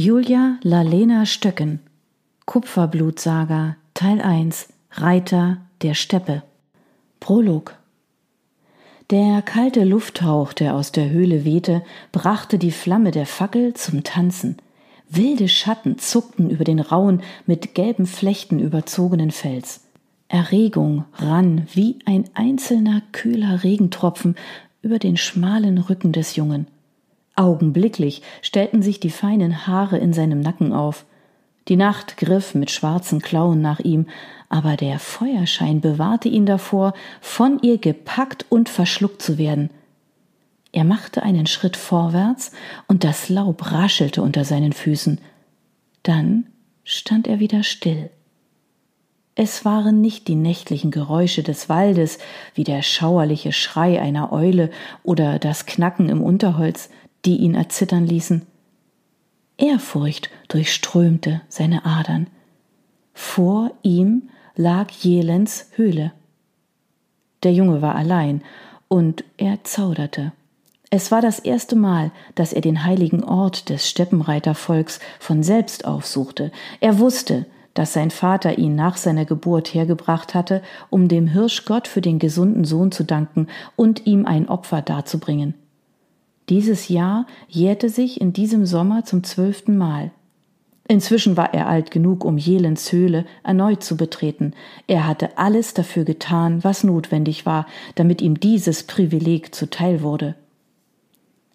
Julia Lalena Stöcken Kupferblutsaga Teil 1 Reiter der Steppe Prolog Der kalte Lufthauch, der aus der Höhle wehte, brachte die Flamme der Fackel zum Tanzen. Wilde Schatten zuckten über den rauen, mit gelben Flechten überzogenen Fels. Erregung rann wie ein einzelner kühler Regentropfen über den schmalen Rücken des Jungen. Augenblicklich stellten sich die feinen Haare in seinem Nacken auf. Die Nacht griff mit schwarzen Klauen nach ihm, aber der Feuerschein bewahrte ihn davor, von ihr gepackt und verschluckt zu werden. Er machte einen Schritt vorwärts, und das Laub raschelte unter seinen Füßen. Dann stand er wieder still. Es waren nicht die nächtlichen Geräusche des Waldes, wie der schauerliche Schrei einer Eule oder das Knacken im Unterholz, die ihn erzittern ließen. Ehrfurcht durchströmte seine Adern. Vor ihm lag Jelens Höhle. Der Junge war allein, und er zauderte. Es war das erste Mal, dass er den heiligen Ort des Steppenreitervolks von selbst aufsuchte. Er wusste, dass sein Vater ihn nach seiner Geburt hergebracht hatte, um dem Hirschgott für den gesunden Sohn zu danken und ihm ein Opfer darzubringen. Dieses Jahr jährte sich in diesem Sommer zum zwölften Mal. Inzwischen war er alt genug, um Jelens Höhle erneut zu betreten. Er hatte alles dafür getan, was notwendig war, damit ihm dieses Privileg zuteil wurde.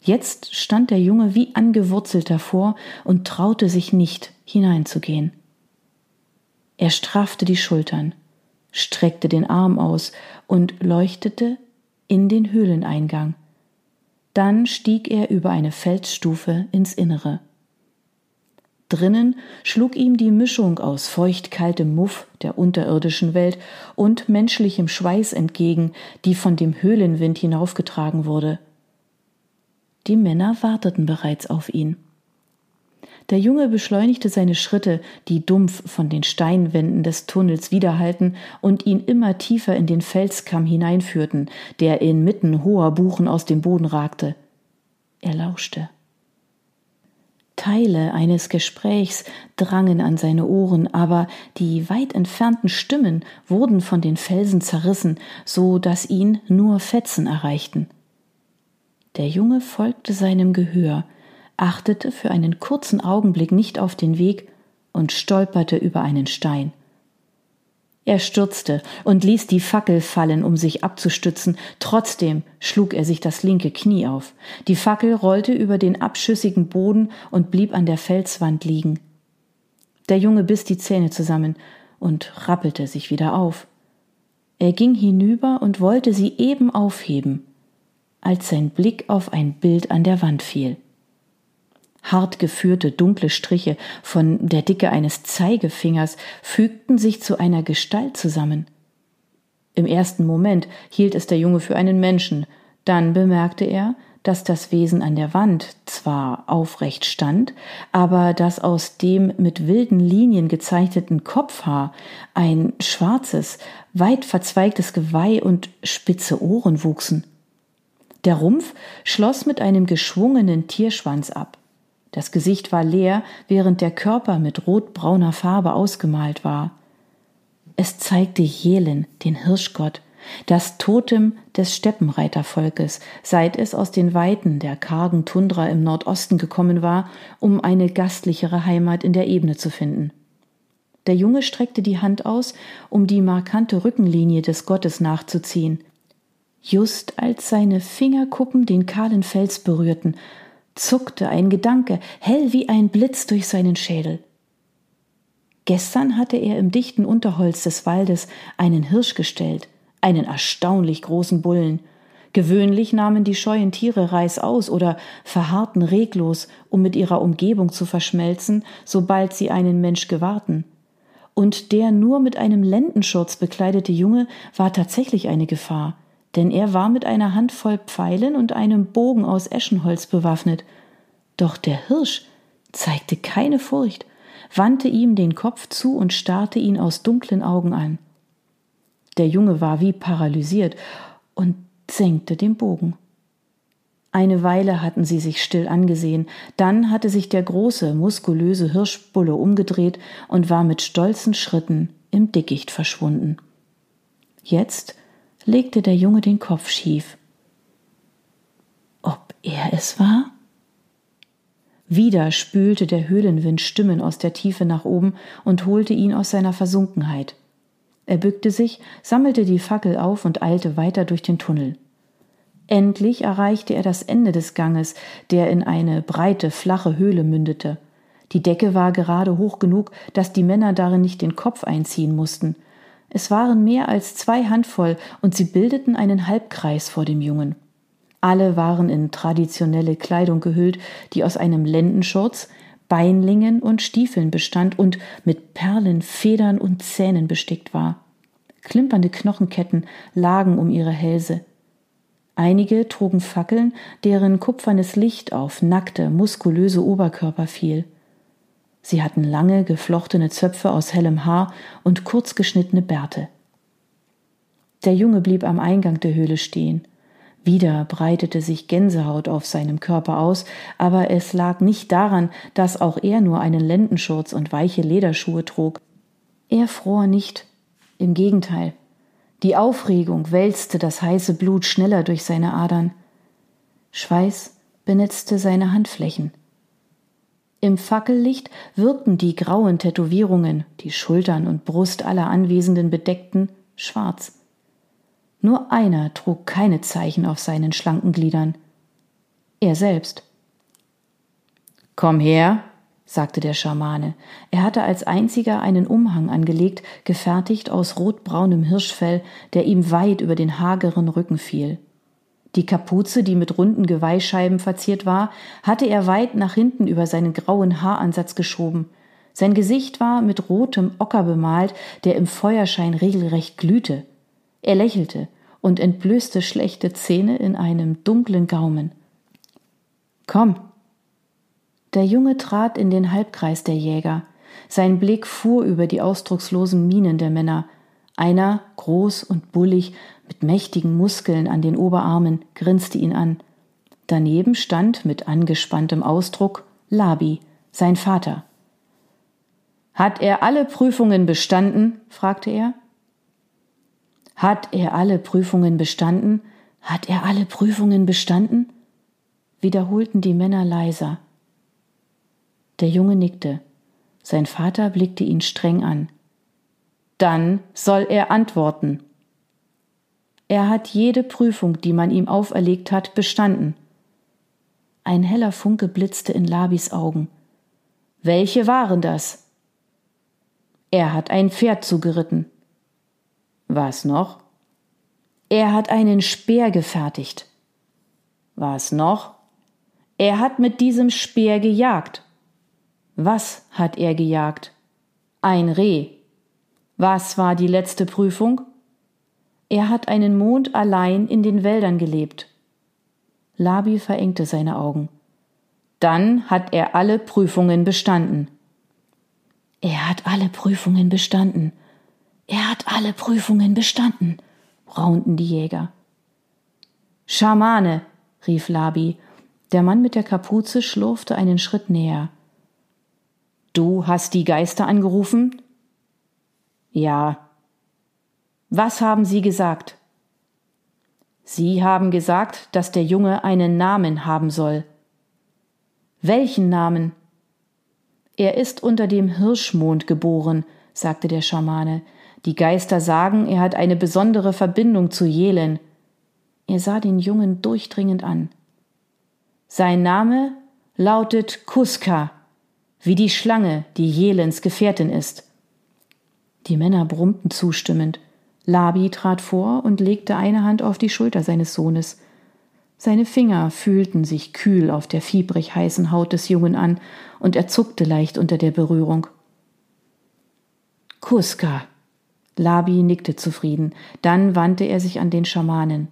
Jetzt stand der Junge wie angewurzelt davor und traute sich nicht, hineinzugehen. Er straffte die Schultern, streckte den Arm aus und leuchtete in den Höhleneingang. Dann stieg er über eine Felsstufe ins Innere. Drinnen schlug ihm die Mischung aus feuchtkaltem Muff der unterirdischen Welt und menschlichem Schweiß entgegen, die von dem Höhlenwind hinaufgetragen wurde. Die Männer warteten bereits auf ihn. Der Junge beschleunigte seine Schritte, die dumpf von den Steinwänden des Tunnels widerhallten und ihn immer tiefer in den Felskamm hineinführten, der inmitten hoher Buchen aus dem Boden ragte. Er lauschte. Teile eines Gesprächs drangen an seine Ohren, aber die weit entfernten Stimmen wurden von den Felsen zerrissen, so dass ihn nur Fetzen erreichten. Der Junge folgte seinem Gehör, achtete für einen kurzen Augenblick nicht auf den Weg und stolperte über einen Stein. Er stürzte und ließ die Fackel fallen, um sich abzustützen. Trotzdem schlug er sich das linke Knie auf. Die Fackel rollte über den abschüssigen Boden und blieb an der Felswand liegen. Der Junge biss die Zähne zusammen und rappelte sich wieder auf. Er ging hinüber und wollte sie eben aufheben, als sein Blick auf ein Bild an der Wand fiel hart geführte dunkle Striche von der Dicke eines Zeigefingers fügten sich zu einer Gestalt zusammen. Im ersten Moment hielt es der Junge für einen Menschen, dann bemerkte er, dass das Wesen an der Wand zwar aufrecht stand, aber dass aus dem mit wilden Linien gezeichneten Kopfhaar ein schwarzes, weit verzweigtes Geweih und spitze Ohren wuchsen. Der Rumpf schloss mit einem geschwungenen Tierschwanz ab. Das Gesicht war leer, während der Körper mit rotbrauner Farbe ausgemalt war. Es zeigte Jelen, den Hirschgott, das Totem des Steppenreitervolkes, seit es aus den Weiten der kargen Tundra im Nordosten gekommen war, um eine gastlichere Heimat in der Ebene zu finden. Der Junge streckte die Hand aus, um die markante Rückenlinie des Gottes nachzuziehen. Just als seine Fingerkuppen den kahlen Fels berührten, zuckte ein Gedanke, hell wie ein Blitz durch seinen Schädel. Gestern hatte er im dichten Unterholz des Waldes einen Hirsch gestellt, einen erstaunlich großen Bullen. Gewöhnlich nahmen die scheuen Tiere reißaus oder verharrten reglos, um mit ihrer Umgebung zu verschmelzen, sobald sie einen Mensch gewahrten. Und der nur mit einem Lendenschurz bekleidete Junge war tatsächlich eine Gefahr denn er war mit einer Handvoll Pfeilen und einem Bogen aus Eschenholz bewaffnet. Doch der Hirsch zeigte keine Furcht, wandte ihm den Kopf zu und starrte ihn aus dunklen Augen an. Der Junge war wie paralysiert und senkte den Bogen. Eine Weile hatten sie sich still angesehen, dann hatte sich der große, muskulöse Hirschbulle umgedreht und war mit stolzen Schritten im Dickicht verschwunden. Jetzt legte der Junge den Kopf schief. Ob er es war? Wieder spülte der Höhlenwind Stimmen aus der Tiefe nach oben und holte ihn aus seiner Versunkenheit. Er bückte sich, sammelte die Fackel auf und eilte weiter durch den Tunnel. Endlich erreichte er das Ende des Ganges, der in eine breite, flache Höhle mündete. Die Decke war gerade hoch genug, dass die Männer darin nicht den Kopf einziehen mussten. Es waren mehr als zwei Handvoll, und sie bildeten einen Halbkreis vor dem Jungen. Alle waren in traditionelle Kleidung gehüllt, die aus einem Lendenschurz, Beinlingen und Stiefeln bestand und mit Perlen, Federn und Zähnen bestickt war. Klimpernde Knochenketten lagen um ihre Hälse. Einige trugen Fackeln, deren kupfernes Licht auf nackte, muskulöse Oberkörper fiel. Sie hatten lange, geflochtene Zöpfe aus hellem Haar und kurz geschnittene Bärte. Der Junge blieb am Eingang der Höhle stehen. Wieder breitete sich Gänsehaut auf seinem Körper aus, aber es lag nicht daran, dass auch er nur einen Lendenschurz und weiche Lederschuhe trug. Er fror nicht, im Gegenteil. Die Aufregung wälzte das heiße Blut schneller durch seine Adern. Schweiß benetzte seine Handflächen. Im Fackellicht wirkten die grauen Tätowierungen, die Schultern und Brust aller Anwesenden bedeckten, schwarz. Nur einer trug keine Zeichen auf seinen schlanken Gliedern. Er selbst. Komm her, sagte der Schamane. Er hatte als einziger einen Umhang angelegt, gefertigt aus rotbraunem Hirschfell, der ihm weit über den hageren Rücken fiel. Die Kapuze, die mit runden Geweihscheiben verziert war, hatte er weit nach hinten über seinen grauen Haaransatz geschoben. Sein Gesicht war mit rotem Ocker bemalt, der im Feuerschein regelrecht glühte. Er lächelte und entblößte schlechte Zähne in einem dunklen Gaumen. Komm! Der Junge trat in den Halbkreis der Jäger. Sein Blick fuhr über die ausdruckslosen Mienen der Männer. Einer, groß und bullig, mit mächtigen Muskeln an den Oberarmen, grinste ihn an. Daneben stand mit angespanntem Ausdruck Labi, sein Vater. Hat er alle Prüfungen bestanden? fragte er. Hat er alle Prüfungen bestanden? Hat er alle Prüfungen bestanden? wiederholten die Männer leiser. Der Junge nickte. Sein Vater blickte ihn streng an. Dann soll er antworten. Er hat jede Prüfung, die man ihm auferlegt hat, bestanden. Ein heller Funke blitzte in Labis Augen. Welche waren das? Er hat ein Pferd zugeritten. Was noch? Er hat einen Speer gefertigt. Was noch? Er hat mit diesem Speer gejagt. Was hat er gejagt? Ein Reh. Was war die letzte Prüfung? Er hat einen Mond allein in den Wäldern gelebt. Labi verengte seine Augen. Dann hat er alle Prüfungen bestanden. Er hat alle Prüfungen bestanden. Er hat alle Prüfungen bestanden, raunten die Jäger. Schamane, rief Labi. Der Mann mit der Kapuze schlurfte einen Schritt näher. Du hast die Geister angerufen? Ja. Was haben sie gesagt? Sie haben gesagt, dass der Junge einen Namen haben soll. Welchen Namen? Er ist unter dem Hirschmond geboren, sagte der Schamane. Die Geister sagen, er hat eine besondere Verbindung zu Jelen. Er sah den Jungen durchdringend an. Sein Name lautet Kuska, wie die Schlange, die Jelens Gefährtin ist. Die Männer brummten zustimmend. Labi trat vor und legte eine Hand auf die Schulter seines Sohnes. Seine Finger fühlten sich kühl auf der fiebrig heißen Haut des Jungen an, und er zuckte leicht unter der Berührung. Kuska, Labi nickte zufrieden, dann wandte er sich an den Schamanen.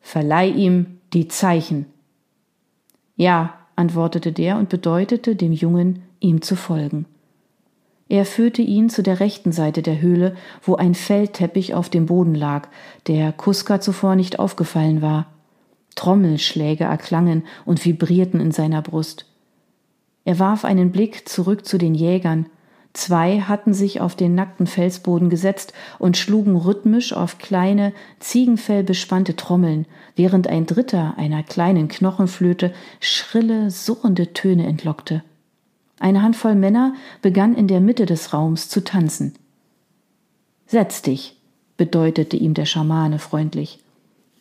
Verleih ihm die Zeichen. Ja, antwortete der und bedeutete dem Jungen, ihm zu folgen. Er führte ihn zu der rechten Seite der Höhle, wo ein Feldteppich auf dem Boden lag, der Kuska zuvor nicht aufgefallen war. Trommelschläge erklangen und vibrierten in seiner Brust. Er warf einen Blick zurück zu den Jägern. Zwei hatten sich auf den nackten Felsboden gesetzt und schlugen rhythmisch auf kleine, ziegenfellbespannte Trommeln, während ein Dritter einer kleinen Knochenflöte schrille, surrende Töne entlockte. Eine Handvoll Männer begann in der Mitte des Raums zu tanzen. Setz dich, bedeutete ihm der Schamane freundlich.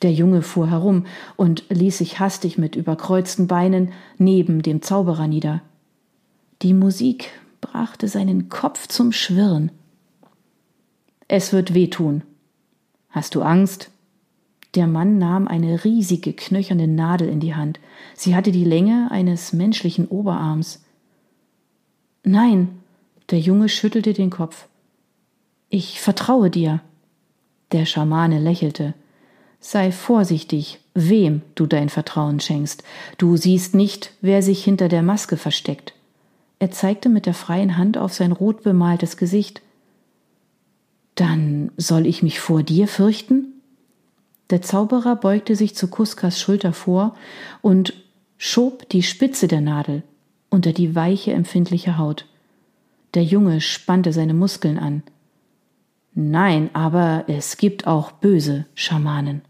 Der Junge fuhr herum und ließ sich hastig mit überkreuzten Beinen neben dem Zauberer nieder. Die Musik brachte seinen Kopf zum Schwirren. Es wird wehtun. Hast du Angst? Der Mann nahm eine riesige knöcherne Nadel in die Hand. Sie hatte die Länge eines menschlichen Oberarms. Nein, der Junge schüttelte den Kopf. Ich vertraue dir. Der Schamane lächelte. Sei vorsichtig, wem du dein Vertrauen schenkst. Du siehst nicht, wer sich hinter der Maske versteckt. Er zeigte mit der freien Hand auf sein rot bemaltes Gesicht. Dann soll ich mich vor dir fürchten? Der Zauberer beugte sich zu Kuskas Schulter vor und schob die Spitze der Nadel unter die weiche, empfindliche Haut. Der Junge spannte seine Muskeln an. Nein, aber es gibt auch böse Schamanen.